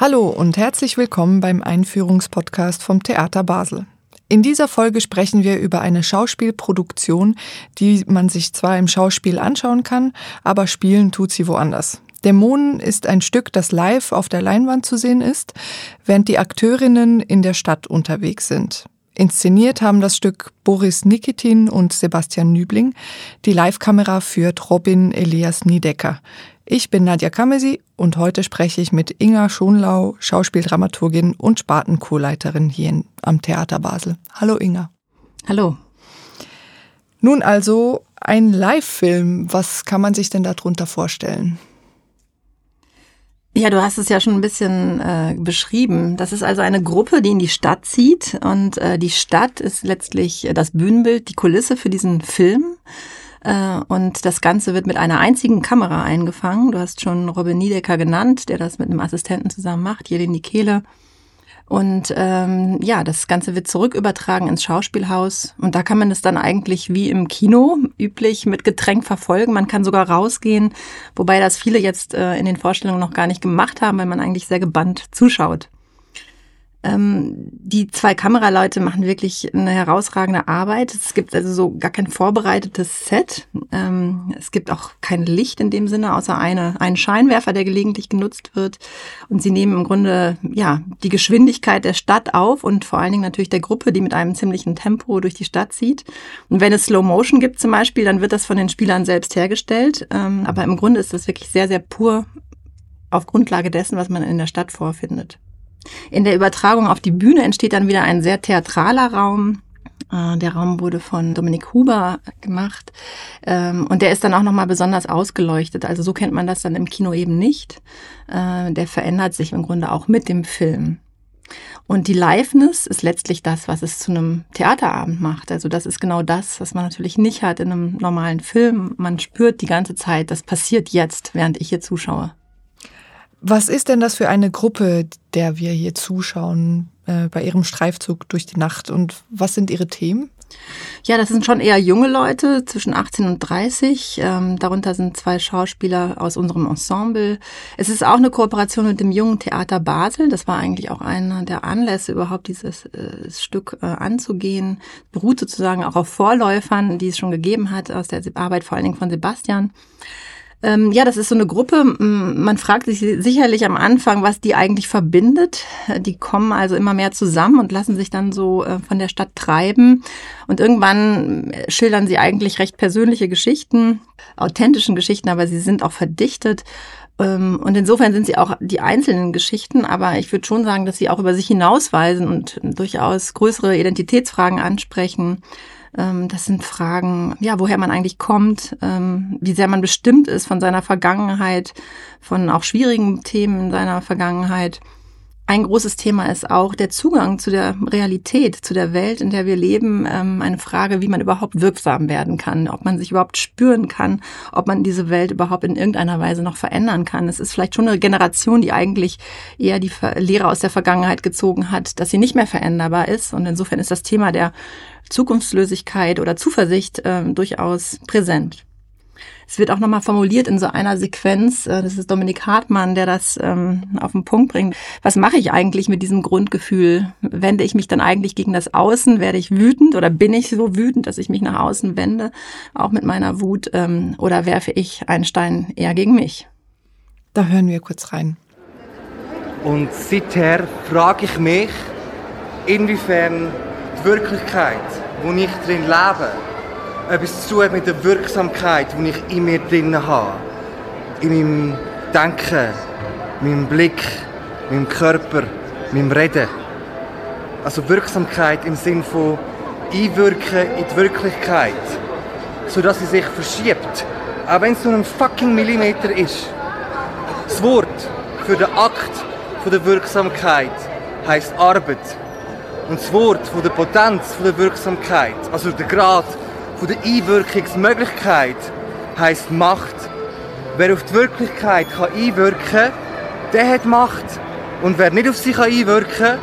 Hallo und herzlich willkommen beim Einführungspodcast vom Theater Basel. In dieser Folge sprechen wir über eine Schauspielproduktion, die man sich zwar im Schauspiel anschauen kann, aber spielen tut sie woanders. Dämonen ist ein Stück, das live auf der Leinwand zu sehen ist, während die Akteurinnen in der Stadt unterwegs sind. Inszeniert haben das Stück Boris Nikitin und Sebastian Nübling. Die Live-Kamera führt Robin Elias Niedecker. Ich bin Nadja Kamesi und heute spreche ich mit Inga Schonlau, Schauspieldramaturgin und Spartenkurleiterin hier am Theater Basel. Hallo Inga. Hallo. Nun also ein Live-Film. Was kann man sich denn darunter vorstellen? Ja, du hast es ja schon ein bisschen äh, beschrieben. Das ist also eine Gruppe, die in die Stadt zieht und äh, die Stadt ist letztlich das Bühnenbild, die Kulisse für diesen Film. Äh, und das Ganze wird mit einer einzigen Kamera eingefangen. Du hast schon Robin Niedecker genannt, der das mit einem Assistenten zusammen macht, Jelin Nikele. Und ähm, ja, das Ganze wird zurückübertragen ins Schauspielhaus. Und da kann man es dann eigentlich wie im Kino üblich mit Getränk verfolgen. Man kann sogar rausgehen, wobei das viele jetzt äh, in den Vorstellungen noch gar nicht gemacht haben, weil man eigentlich sehr gebannt zuschaut. Ähm, die zwei Kameraleute machen wirklich eine herausragende Arbeit. Es gibt also so gar kein vorbereitetes Set. Ähm, es gibt auch kein Licht in dem Sinne, außer eine, einen Scheinwerfer, der gelegentlich genutzt wird. Und sie nehmen im Grunde, ja, die Geschwindigkeit der Stadt auf und vor allen Dingen natürlich der Gruppe, die mit einem ziemlichen Tempo durch die Stadt zieht. Und wenn es Slow Motion gibt zum Beispiel, dann wird das von den Spielern selbst hergestellt. Ähm, aber im Grunde ist das wirklich sehr, sehr pur auf Grundlage dessen, was man in der Stadt vorfindet. In der Übertragung auf die Bühne entsteht dann wieder ein sehr theatraler Raum. Äh, der Raum wurde von Dominik Huber gemacht ähm, und der ist dann auch nochmal besonders ausgeleuchtet. Also so kennt man das dann im Kino eben nicht. Äh, der verändert sich im Grunde auch mit dem Film. Und die Liveness ist letztlich das, was es zu einem Theaterabend macht. Also das ist genau das, was man natürlich nicht hat in einem normalen Film. Man spürt die ganze Zeit, das passiert jetzt, während ich hier zuschaue. Was ist denn das für eine Gruppe, der wir hier zuschauen äh, bei ihrem Streifzug durch die Nacht und was sind ihre Themen? Ja, das sind schon eher junge Leute zwischen 18 und 30. Ähm, darunter sind zwei Schauspieler aus unserem Ensemble. Es ist auch eine Kooperation mit dem Jungen Theater Basel. Das war eigentlich auch einer der Anlässe, überhaupt dieses äh, Stück äh, anzugehen. Beruht sozusagen auch auf Vorläufern, die es schon gegeben hat aus der Arbeit vor allen Dingen von Sebastian. Ähm, ja, das ist so eine Gruppe. Man fragt sich sicherlich am Anfang, was die eigentlich verbindet. Die kommen also immer mehr zusammen und lassen sich dann so äh, von der Stadt treiben. Und irgendwann äh, schildern sie eigentlich recht persönliche Geschichten, authentischen Geschichten, aber sie sind auch verdichtet. Ähm, und insofern sind sie auch die einzelnen Geschichten, aber ich würde schon sagen, dass sie auch über sich hinausweisen und durchaus größere Identitätsfragen ansprechen. Ähm, das sind Fragen, ja, woher man eigentlich kommt, ähm, wie sehr man bestimmt ist von seiner Vergangenheit, von auch schwierigen Themen in seiner Vergangenheit. Ein großes Thema ist auch der Zugang zu der Realität, zu der Welt, in der wir leben. Ähm, eine Frage, wie man überhaupt wirksam werden kann, ob man sich überhaupt spüren kann, ob man diese Welt überhaupt in irgendeiner Weise noch verändern kann. Es ist vielleicht schon eine Generation, die eigentlich eher die Lehre aus der Vergangenheit gezogen hat, dass sie nicht mehr veränderbar ist. Und insofern ist das Thema der Zukunftslosigkeit oder Zuversicht äh, durchaus präsent. Es wird auch nochmal formuliert in so einer Sequenz, äh, das ist Dominik Hartmann, der das ähm, auf den Punkt bringt. Was mache ich eigentlich mit diesem Grundgefühl? Wende ich mich dann eigentlich gegen das Außen? Werde ich wütend oder bin ich so wütend, dass ich mich nach außen wende, auch mit meiner Wut? Ähm, oder werfe ich einen Stein eher gegen mich? Da hören wir kurz rein. Und seither frage ich mich, inwiefern die Wirklichkeit, wo ich drin lebe, etwas zu tun mit der Wirksamkeit, die ich in mir drin habe. In meinem Denken, meinem Blick, meinem Körper, meinem Reden. Also Wirksamkeit im Sinn von einwirken in die Wirklichkeit, sodass sie sich verschiebt, auch wenn es nur ein fucking Millimeter ist. Das Wort für den Akt der Wirksamkeit heißt Arbeit. Und das Wort von der Potenz der Wirksamkeit, also der Grad von der Einwirkungsmöglichkeit heißt Macht. Wer auf die Wirklichkeit kann einwirken kann, der hat Macht. Und wer nicht auf sie einwirken kann,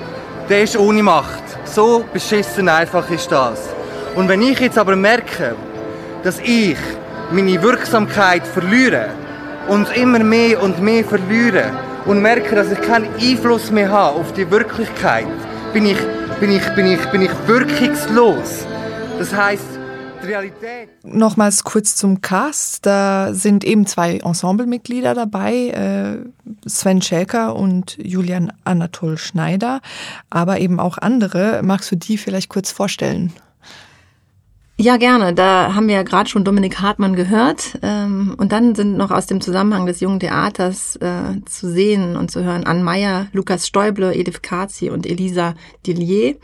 der ist ohne Macht. So beschissen einfach ist das. Und wenn ich jetzt aber merke, dass ich meine Wirksamkeit verliere und immer mehr und mehr verliere und merke, dass ich keinen Einfluss mehr habe auf die Wirklichkeit, bin ich, bin ich, bin ich, bin ich wirkungslos. Das heißt. Nochmals kurz zum Cast. Da sind eben zwei Ensemblemitglieder dabei, äh, Sven Schelker und Julian Anatol Schneider, aber eben auch andere. Magst du die vielleicht kurz vorstellen? Ja, gerne. Da haben wir ja gerade schon Dominik Hartmann gehört. Ähm, und dann sind noch aus dem Zusammenhang des jungen Theaters äh, zu sehen und zu hören Ann Meyer, Lukas Stäuble, Edith Kazi und Elisa Dillier.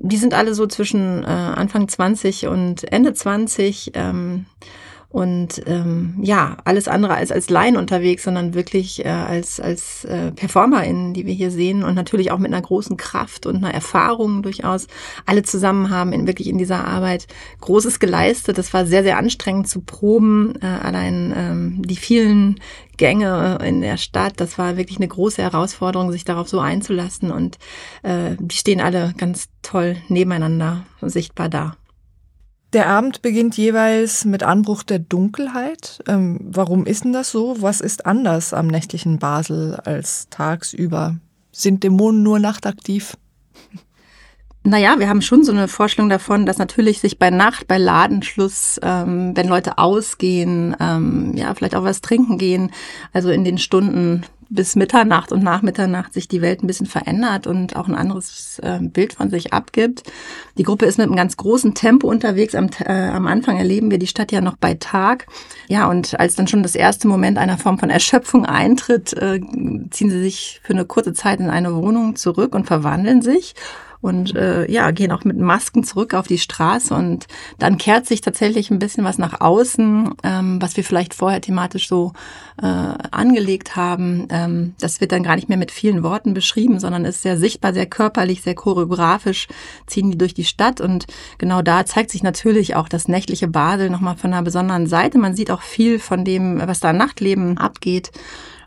Die sind alle so zwischen äh, Anfang 20 und Ende 20. Ähm, und ähm, ja, alles andere als als Laien unterwegs, sondern wirklich äh, als als äh, PerformerInnen, die wir hier sehen und natürlich auch mit einer großen Kraft und einer Erfahrung durchaus. Alle zusammen haben in wirklich in dieser Arbeit Großes geleistet. Das war sehr sehr anstrengend zu proben. Äh, allein ähm, die vielen Gänge in der Stadt, das war wirklich eine große Herausforderung, sich darauf so einzulassen. Und äh, die stehen alle ganz toll nebeneinander sichtbar da. Der Abend beginnt jeweils mit Anbruch der Dunkelheit. Ähm, warum ist denn das so? Was ist anders am nächtlichen Basel als tagsüber? Sind Dämonen nur nachtaktiv? Naja, wir haben schon so eine Vorstellung davon, dass natürlich sich bei Nacht, bei Ladenschluss, ähm, wenn Leute ausgehen, ähm, ja, vielleicht auch was trinken gehen, also in den Stunden bis Mitternacht und nach Mitternacht sich die Welt ein bisschen verändert und auch ein anderes äh, Bild von sich abgibt. Die Gruppe ist mit einem ganz großen Tempo unterwegs. Am, äh, am Anfang erleben wir die Stadt ja noch bei Tag. Ja, und als dann schon das erste Moment einer Form von Erschöpfung eintritt, äh, ziehen sie sich für eine kurze Zeit in eine Wohnung zurück und verwandeln sich und äh, ja, gehen auch mit Masken zurück auf die Straße und dann kehrt sich tatsächlich ein bisschen was nach außen, ähm, was wir vielleicht vorher thematisch so äh, angelegt haben. Ähm, das wird dann gar nicht mehr mit vielen Worten beschrieben, sondern ist sehr sichtbar, sehr körperlich, sehr choreografisch, ziehen die durch die Stadt und genau da zeigt sich natürlich auch das nächtliche Basel nochmal von einer besonderen Seite. Man sieht auch viel von dem, was da Nachtleben abgeht.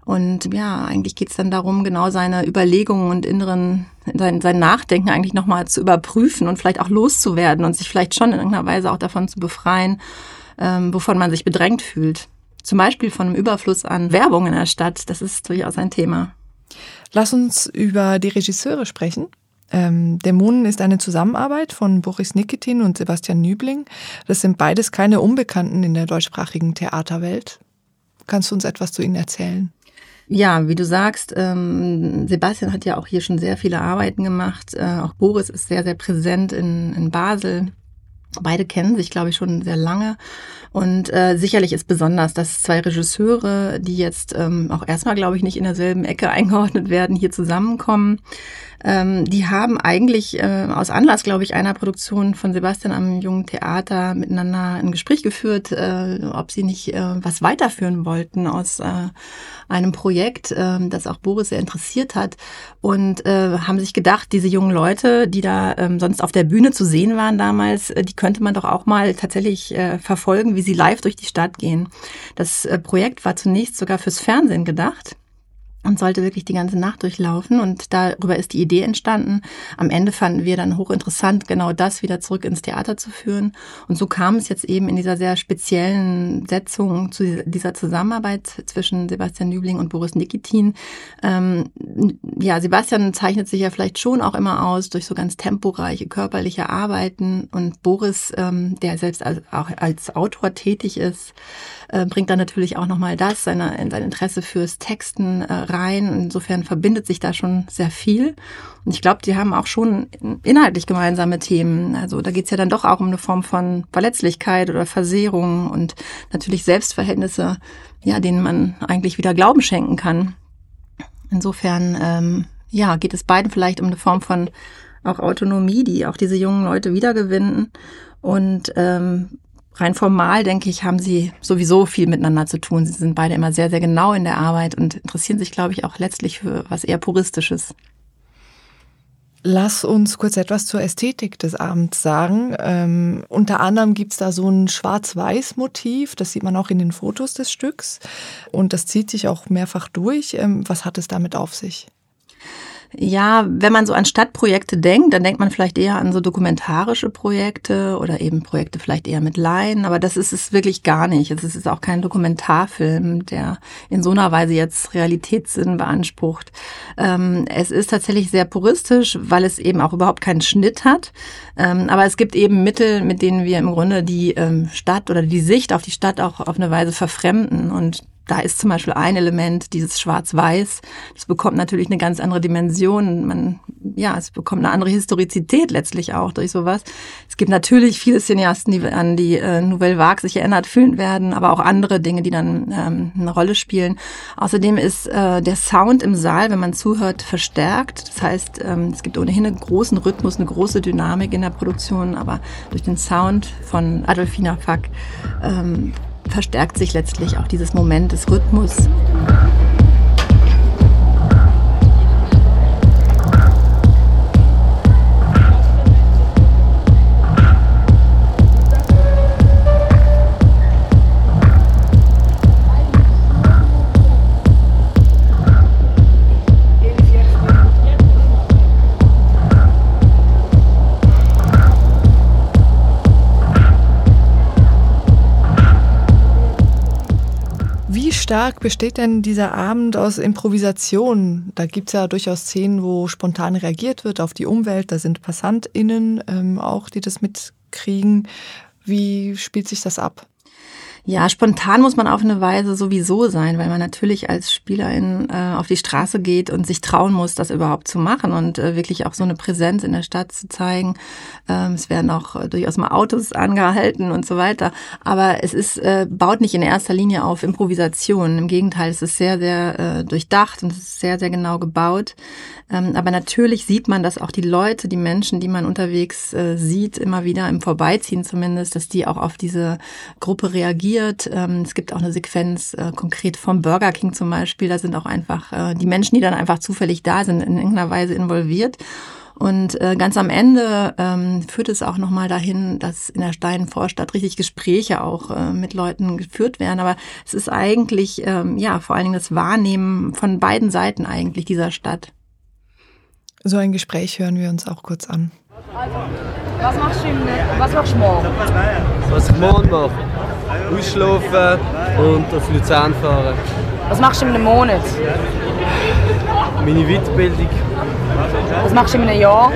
Und ja, eigentlich geht's dann darum, genau seine Überlegungen und inneren, sein, sein Nachdenken eigentlich nochmal zu überprüfen und vielleicht auch loszuwerden und sich vielleicht schon in irgendeiner Weise auch davon zu befreien, ähm, wovon man sich bedrängt fühlt. Zum Beispiel von einem Überfluss an Werbung in der Stadt. Das ist durchaus ein Thema. Lass uns über die Regisseure sprechen. Ähm, Dämonen ist eine Zusammenarbeit von Boris Nikitin und Sebastian Nübling. Das sind beides keine Unbekannten in der deutschsprachigen Theaterwelt. Kannst du uns etwas zu ihnen erzählen? Ja, wie du sagst, ähm, Sebastian hat ja auch hier schon sehr viele Arbeiten gemacht. Äh, auch Boris ist sehr, sehr präsent in, in Basel. Beide kennen sich, glaube ich, schon sehr lange. Und äh, sicherlich ist besonders, dass zwei Regisseure, die jetzt ähm, auch erstmal, glaube ich, nicht in derselben Ecke eingeordnet werden, hier zusammenkommen. Ähm, die haben eigentlich äh, aus Anlass, glaube ich, einer Produktion von Sebastian am Jungen Theater miteinander ein Gespräch geführt, äh, ob sie nicht äh, was weiterführen wollten aus äh, einem Projekt, äh, das auch Boris sehr interessiert hat. Und äh, haben sich gedacht, diese jungen Leute, die da äh, sonst auf der Bühne zu sehen waren damals, äh, die könnte man doch auch mal tatsächlich äh, verfolgen, wie sie live durch die Stadt gehen. Das äh, Projekt war zunächst sogar fürs Fernsehen gedacht und sollte wirklich die ganze Nacht durchlaufen. Und darüber ist die Idee entstanden. Am Ende fanden wir dann hochinteressant, genau das wieder zurück ins Theater zu führen. Und so kam es jetzt eben in dieser sehr speziellen Setzung zu dieser Zusammenarbeit zwischen Sebastian Nübling und Boris Nikitin. Ähm, ja, Sebastian zeichnet sich ja vielleicht schon auch immer aus durch so ganz temporeiche körperliche Arbeiten. Und Boris, ähm, der selbst als, auch als Autor tätig ist, äh, bringt dann natürlich auch nochmal das, seine, sein Interesse fürs Texten äh, rein. Insofern verbindet sich da schon sehr viel. Und ich glaube, die haben auch schon inhaltlich gemeinsame Themen. Also da geht's ja dann doch auch um eine Form von Verletzlichkeit oder Versehrung und natürlich Selbstverhältnisse, ja, denen man eigentlich wieder Glauben schenken kann. Insofern, ähm, ja, geht es beiden vielleicht um eine Form von auch Autonomie, die auch diese jungen Leute wiedergewinnen und ähm, rein formal, denke ich, haben sie sowieso viel miteinander zu tun. Sie sind beide immer sehr, sehr genau in der Arbeit und interessieren sich, glaube ich, auch letztlich für was eher Puristisches. Lass uns kurz etwas zur Ästhetik des Abends sagen. Ähm, unter anderem gibt's da so ein Schwarz-Weiß-Motiv, das sieht man auch in den Fotos des Stücks und das zieht sich auch mehrfach durch. Ähm, was hat es damit auf sich? Ja, wenn man so an Stadtprojekte denkt, dann denkt man vielleicht eher an so dokumentarische Projekte oder eben Projekte vielleicht eher mit Laien, aber das ist es wirklich gar nicht. Es ist auch kein Dokumentarfilm, der in so einer Weise jetzt Realitätssinn beansprucht. Ähm, es ist tatsächlich sehr puristisch, weil es eben auch überhaupt keinen Schnitt hat. Ähm, aber es gibt eben Mittel, mit denen wir im Grunde die ähm, Stadt oder die Sicht auf die Stadt auch auf eine Weise verfremden und da ist zum Beispiel ein Element, dieses Schwarz-Weiß. Das bekommt natürlich eine ganz andere Dimension. Man, ja, es bekommt eine andere Historizität letztlich auch durch sowas. Es gibt natürlich viele Cineasten, die an die äh, Nouvelle Vague sich erinnert fühlen werden, aber auch andere Dinge, die dann ähm, eine Rolle spielen. Außerdem ist äh, der Sound im Saal, wenn man zuhört, verstärkt. Das heißt, ähm, es gibt ohnehin einen großen Rhythmus, eine große Dynamik in der Produktion, aber durch den Sound von Adolfina Fack ähm, verstärkt sich letztlich auch dieses Moment des Rhythmus. Stark besteht denn dieser Abend aus Improvisation? Da gibt es ja durchaus Szenen, wo spontan reagiert wird auf die Umwelt. Da sind PassantInnen ähm, auch, die das mitkriegen. Wie spielt sich das ab? Ja, spontan muss man auf eine Weise sowieso sein, weil man natürlich als Spielerin äh, auf die Straße geht und sich trauen muss, das überhaupt zu machen und äh, wirklich auch so eine Präsenz in der Stadt zu zeigen. Ähm, es werden auch äh, durchaus mal Autos angehalten und so weiter. Aber es ist, äh, baut nicht in erster Linie auf Improvisation. Im Gegenteil, es ist sehr, sehr äh, durchdacht und es ist sehr, sehr genau gebaut. Ähm, aber natürlich sieht man, dass auch die Leute, die Menschen, die man unterwegs äh, sieht, immer wieder im Vorbeiziehen zumindest, dass die auch auf diese Gruppe reagiert. Ähm, es gibt auch eine Sequenz äh, konkret vom Burger King zum Beispiel. Da sind auch einfach äh, die Menschen, die dann einfach zufällig da sind, in irgendeiner Weise involviert. Und äh, ganz am Ende ähm, führt es auch nochmal dahin, dass in der Steinenvorstadt richtig Gespräche auch mit Leuten geführt werden. Aber es ist eigentlich, ähm, ja, vor allen Dingen das Wahrnehmen von beiden Seiten eigentlich dieser Stadt. So ein Gespräch hören wir uns auch kurz an. Also, was machst du, was machst du morgen? Was ich morgen mache? Ausschlafen und auf Luzern fahren. Was machst du in einem Monat? Meine Weiterbildung. Was machst du in einem Jahr?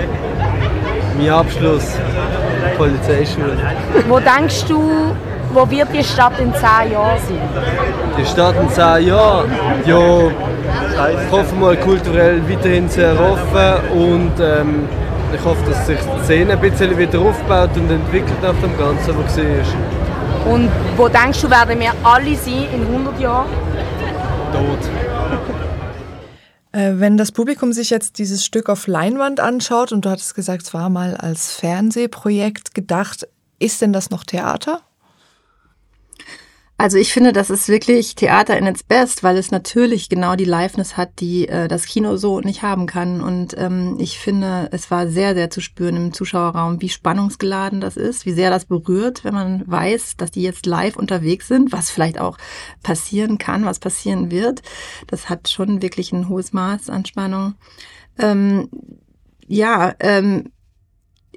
Mein Abschluss. Polizeischule. Wo denkst du, wo wird die Stadt in zehn Jahren sein? Die Stadt in zehn Jahren? Ja, ich hoffe mal kulturell weiterhin sehr offen und ähm, ich hoffe, dass sich die Szene ein bisschen wieder aufbaut und entwickelt nach dem Ganzen, was war. Und wo denkst du, werden wir alle sein in 100 Jahren? Tot. Äh, wenn das Publikum sich jetzt dieses Stück auf Leinwand anschaut und du hattest gesagt, es war mal als Fernsehprojekt gedacht, ist denn das noch Theater? Also ich finde, das ist wirklich Theater in its best, weil es natürlich genau die Liveness hat, die äh, das Kino so nicht haben kann. Und ähm, ich finde, es war sehr, sehr zu spüren im Zuschauerraum, wie spannungsgeladen das ist, wie sehr das berührt, wenn man weiß, dass die jetzt live unterwegs sind, was vielleicht auch passieren kann, was passieren wird. Das hat schon wirklich ein hohes Maß an Spannung. Ähm, ja, ähm,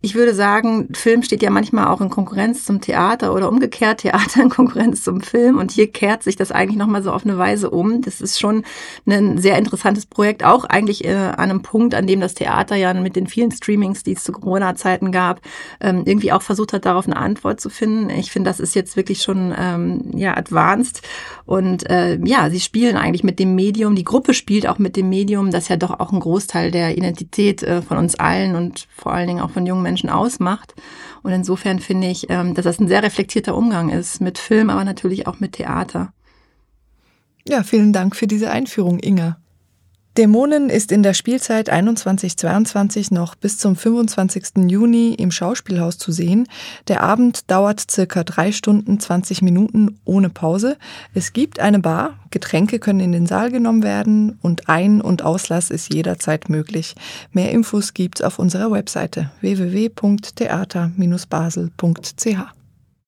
ich würde sagen, Film steht ja manchmal auch in Konkurrenz zum Theater oder umgekehrt Theater in Konkurrenz zum Film. Und hier kehrt sich das eigentlich nochmal so auf eine Weise um. Das ist schon ein sehr interessantes Projekt, auch eigentlich äh, an einem Punkt, an dem das Theater ja mit den vielen Streamings, die es zu Corona-Zeiten gab, ähm, irgendwie auch versucht hat, darauf eine Antwort zu finden. Ich finde, das ist jetzt wirklich schon ähm, ja advanced. Und äh, ja, sie spielen eigentlich mit dem Medium. Die Gruppe spielt auch mit dem Medium, das ja doch auch ein Großteil der Identität äh, von uns allen und vor allen Dingen auch von jungen Menschen ausmacht. Und insofern finde ich, ähm, dass das ein sehr reflektierter Umgang ist mit Film, aber natürlich auch mit Theater. Ja, vielen Dank für diese Einführung, Inga. Dämonen ist in der Spielzeit 21-22 noch bis zum 25. Juni im Schauspielhaus zu sehen. Der Abend dauert circa drei Stunden 20 Minuten ohne Pause. Es gibt eine Bar, Getränke können in den Saal genommen werden und Ein- und Auslass ist jederzeit möglich. Mehr Infos gibt's auf unserer Webseite www.theater-basel.ch.